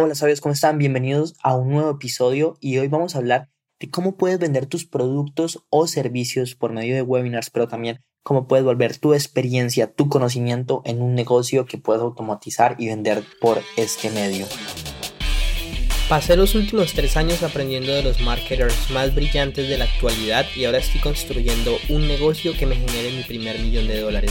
Hola sabios, ¿cómo están? Bienvenidos a un nuevo episodio y hoy vamos a hablar de cómo puedes vender tus productos o servicios por medio de webinars, pero también cómo puedes volver tu experiencia, tu conocimiento en un negocio que puedes automatizar y vender por este medio. Pasé los últimos tres años aprendiendo de los marketers más brillantes de la actualidad y ahora estoy construyendo un negocio que me genere mi primer millón de dólares.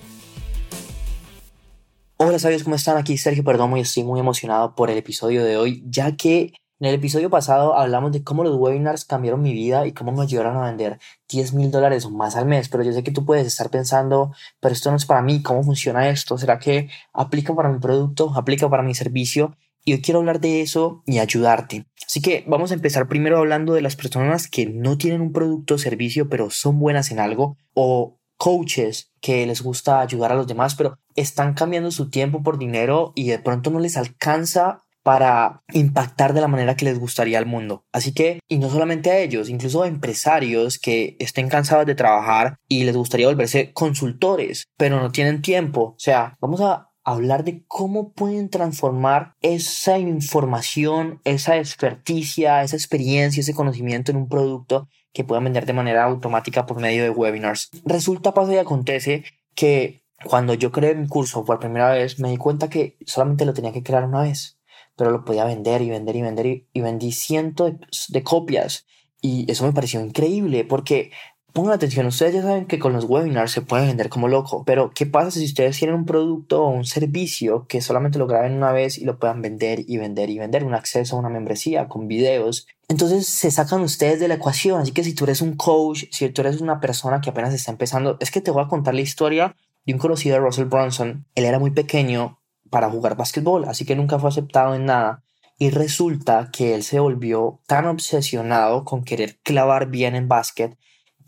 Hola sabios, ¿cómo están? Aquí Sergio Perdomo y estoy muy emocionado por el episodio de hoy, ya que en el episodio pasado hablamos de cómo los webinars cambiaron mi vida y cómo me ayudaron a vender 10 mil dólares o más al mes, pero yo sé que tú puedes estar pensando, pero esto no es para mí, ¿cómo funciona esto? ¿Será que aplica para mi producto? ¿Aplica para mi servicio? Y hoy quiero hablar de eso y ayudarte. Así que vamos a empezar primero hablando de las personas que no tienen un producto o servicio, pero son buenas en algo, o coaches que les gusta ayudar a los demás, pero están cambiando su tiempo por dinero y de pronto no les alcanza para impactar de la manera que les gustaría al mundo. Así que, y no solamente a ellos, incluso a empresarios que estén cansados de trabajar y les gustaría volverse consultores, pero no tienen tiempo. O sea, vamos a hablar de cómo pueden transformar esa información, esa experticia, esa experiencia, ese conocimiento en un producto que puedan vender de manera automática por medio de webinars. Resulta, pasa y acontece que cuando yo creé mi curso por primera vez, me di cuenta que solamente lo tenía que crear una vez, pero lo podía vender y vender y vender y, vendí cientos de copias. Y eso me pareció increíble porque Pongan atención, ustedes ya saben que con los webinars se puede vender como loco, pero ¿qué pasa si ustedes tienen un producto o un servicio que solamente lo graben una vez y lo puedan vender y vender y vender, un acceso a una membresía con videos? Entonces se sacan ustedes de la ecuación, así que si tú eres un coach, si tú eres una persona que apenas está empezando, es que te voy a contar la historia de un conocido de Russell Brunson. Él era muy pequeño para jugar básquetbol, así que nunca fue aceptado en nada. Y resulta que él se volvió tan obsesionado con querer clavar bien en básquet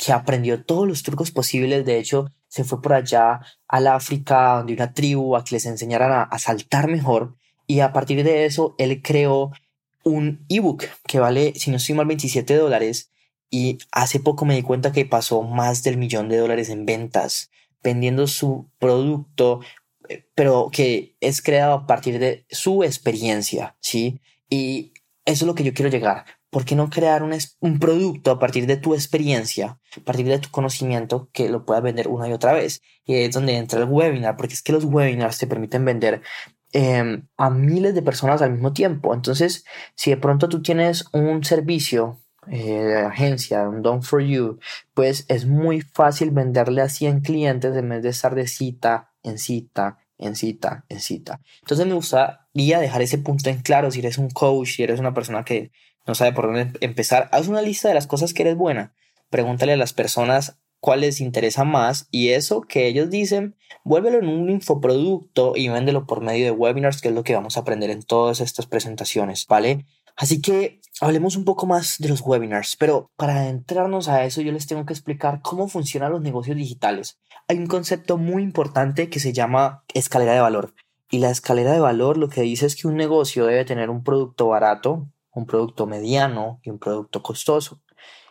que aprendió todos los trucos posibles. De hecho, se fue por allá al África, donde una tribu, a que les enseñaran a, saltar mejor. Y a partir de eso, él creó un ebook que vale, si no estoy mal, 27 dólares. Y hace poco me di cuenta que pasó más del millón de dólares en ventas vendiendo su producto, eh, pero que es creado a partir de su experiencia, ¿sí? Y eso es lo que yo quiero llegar. ¿Por qué no crear un, producto a partir de tu experiencia, a partir de tu conocimiento que lo puedas vender una y otra vez? Y es donde entra el webinar, porque es que los webinars te permiten vender em, a miles de personas al mismo tiempo. Entonces, si de pronto tú tienes un servicio eh, de agencia, un Done for You, pues es muy fácil venderle a 100 clientes en vez de estar de cita en cita en cita, en cita. Entonces me gustaría dejar ese punto en claro si eres un coach, si eres una persona que no sabe por dónde empezar, haz una lista de las cosas que eres buena. Pregúntale a las personas cuál les interesa más y eso que ellos dicen, vuélvelo en un infoproducto y véndelo por medio de webinars, que es lo que vamos a aprender en todas estas presentaciones, ¿vale? Así que hablemos un poco más de los webinars, pero para adentrarnos a eso yo les tengo que explicar cómo funcionan los negocios digitales. Hay un concepto muy importante que se llama escalera de valor. Y la escalera de valor lo que dice es que un negocio debe tener un producto barato, un producto mediano y un producto costoso.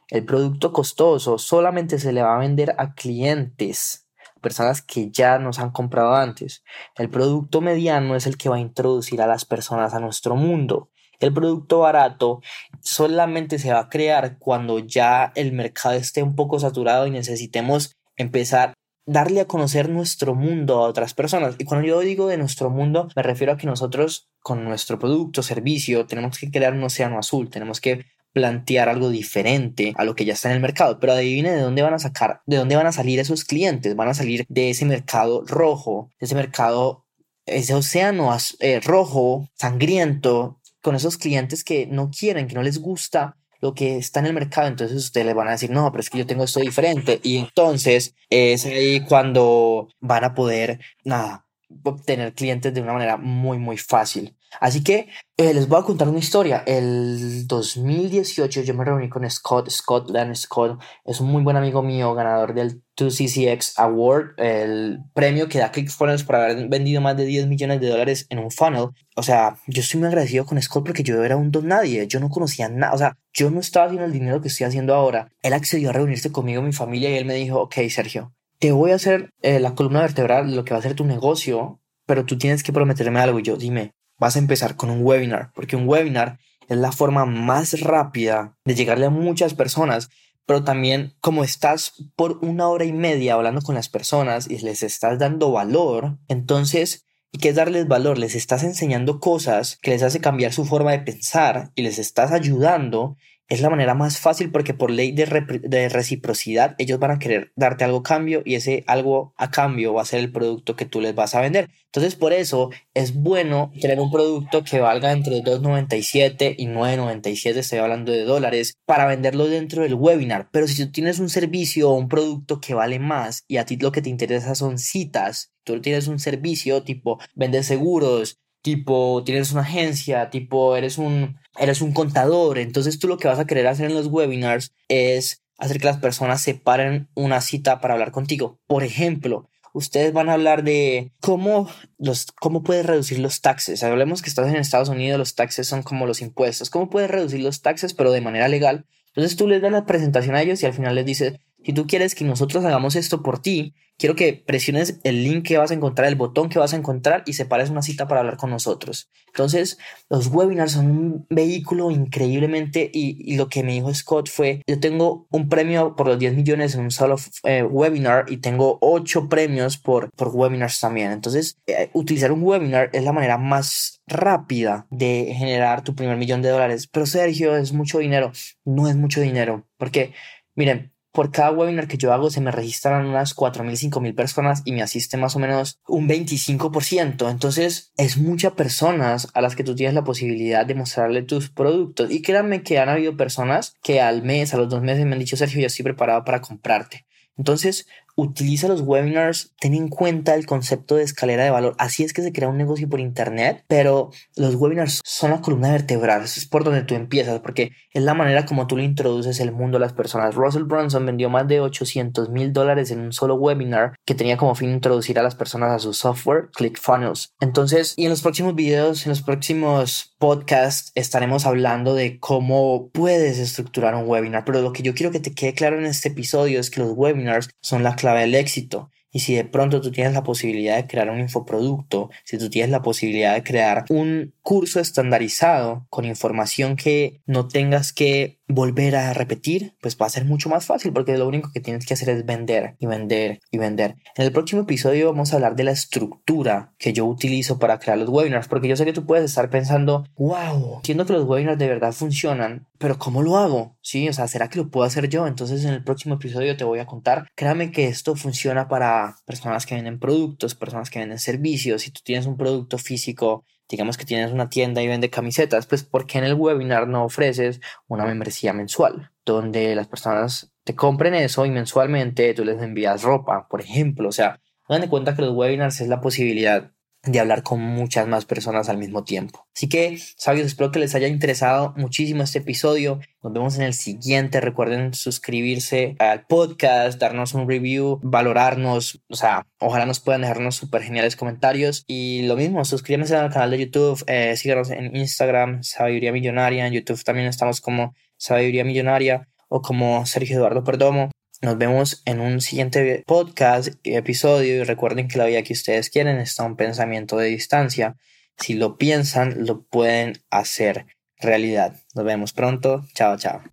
El producto costoso solamente se le va a vender a clientes, personas que ya nos han comprado antes. El producto mediano es el que va a introducir a las personas a nuestro mundo. El producto barato solamente se va a crear cuando ya el mercado esté un poco saturado y necesitemos empezar darle a conocer nuestro mundo a otras personas. Y cuando yo digo de nuestro mundo, me refiero a que nosotros con nuestro producto, servicio, tenemos que crear un océano azul, tenemos que plantear algo diferente a lo que ya está en el mercado. Pero adivine de dónde van a sacar, de dónde van a salir esos clientes. Van a salir de ese mercado rojo, de ese mercado, ese océano eh, rojo, sangriento, con esos clientes que no quieren, que no les gusta lo que está en el mercado, entonces ustedes le van a decir, no, pero es que yo tengo esto diferente. Y entonces es ahí cuando van a poder, nada, obtener clientes de una manera muy, muy fácil. Así que eh, les voy a contar una historia. El 2018 yo me reuní con Scott, Scott Dan Scott, es un muy buen amigo mío, ganador del 2CCX Award, el premio que da ClickFunnels por haber vendido más de 10 millones de dólares en un funnel. O sea, yo estoy muy agradecido con Scott porque yo era un don nadie, yo no conocía nada, o sea, yo no estaba haciendo el dinero que estoy haciendo ahora. Él accedió a reunirse conmigo, mi familia, y él me dijo, ok, Sergio, te voy a hacer eh, la columna vertebral lo que va a ser tu negocio, pero tú tienes que prometerme algo. Y yo, dime, vas a empezar con un webinar, porque un webinar es la forma más rápida de llegarle a muchas personas, pero también como estás por una hora y media hablando con las personas y les estás dando valor, entonces, ¿y qué es darles valor? Les estás enseñando cosas que les hace cambiar su forma de pensar y les estás ayudando es la manera más fácil porque por ley de, de, reciprocidad ellos van a querer darte algo a cambio y ese algo a cambio va a ser el producto que tú les vas a vender. Entonces por eso es bueno tener un producto que valga entre 2.97 y 9.97, estoy hablando de dólares, para venderlo dentro del webinar. Pero si tú tienes un servicio o un producto que vale más y a ti lo que te interesa son citas, tú tienes un servicio tipo vender seguros, tipo tienes una agencia, tipo eres un eres un contador, entonces tú lo que vas a querer hacer en los webinars es hacer que las personas separen una cita para hablar contigo. Por ejemplo, ustedes van a hablar de cómo, los, cómo puedes reducir los taxes. Hablemos que estás en Estados Unidos, los taxes son como los impuestos. ¿Cómo puedes reducir los taxes pero de manera legal? Entonces tú les das la presentación a ellos y al final les dices, si tú quieres que nosotros hagamos esto por ti, quiero que presiones el link que vas a encontrar, el botón que vas a encontrar y separes una cita para hablar con nosotros. Entonces, los webinars son un vehículo increíblemente y, lo que me dijo Scott fue, yo tengo un premio por los 10 millones en un solo eh, webinar y tengo 8 premios por, por webinars también. Entonces, eh, utilizar un webinar es la manera más rápida de generar tu primer millón de dólares. Pero Sergio, es mucho dinero. No es mucho dinero. Porque, miren, por cada webinar que yo hago se me registran unas 4.000, 5.000 personas y me asiste más o menos un 25%. Entonces es muchas personas a las que tú tienes la posibilidad de mostrarle tus productos. Y créanme que han habido personas que al mes, a los dos meses me han dicho, Sergio, yo estoy preparado para comprarte. Entonces, utiliza los webinars, ten en cuenta el concepto de escalera de valor. Así es que se crea un negocio por internet, pero los webinars son la columna vertebral. Es por donde tú empiezas, porque es la manera como tú le introduces el mundo a las personas. Russell Brunson vendió más de 800 mil dólares en un solo webinar que tenía como fin introducir a las personas a su software, ClickFunnels. Entonces, y en los próximos videos, en los próximos podcasts, estaremos hablando de cómo puedes estructurar un webinar. Pero lo que yo quiero que te quede claro en este episodio es que los webinars son la clave del éxito. Y si de pronto tú tienes la posibilidad de crear un infoproducto, si tú tienes la posibilidad de crear un curso estandarizado con información que no tengas que volver a repetir, pues va a ser mucho más fácil porque lo único que tienes que hacer es vender y vender y vender. En el próximo episodio vamos a hablar de la estructura que yo utilizo para crear los webinars, porque yo sé que tú puedes estar pensando, wow, siendo que los webinars de verdad funcionan, pero ¿cómo lo hago? Sí, o sea, ¿será que lo puedo hacer yo? Entonces en el próximo episodio te voy a contar. Créame que esto funciona para personas que venden productos, personas que venden servicios. Si tú tienes un producto físico digamos que tienes una tienda y vende camisetas, pues ¿por qué en el webinar no ofreces una membresía mensual? Donde las personas te compren eso y mensualmente tú les envías ropa, por ejemplo. O sea, hagan de cuenta que los webinars es la posibilidad de hablar con muchas más personas al mismo tiempo. Así que, sabios, espero que les haya interesado muchísimo este episodio. Nos vemos en el siguiente. Recuerden suscribirse al podcast, darnos un review, valorarnos. O sea, ojalá nos puedan dejarnos súper geniales comentarios. Y lo mismo, suscríbanse al canal de YouTube, eh, síganos en Instagram, Sabiduría Millonaria. En YouTube también estamos como Sabiduría Millonaria o como Sergio Eduardo Perdomo. Nos vemos en un siguiente podcast, episodio y recuerden que la vida que ustedes quieren está un pensamiento de distancia. Si lo piensan, lo pueden hacer realidad. Nos vemos pronto. Chao, chao.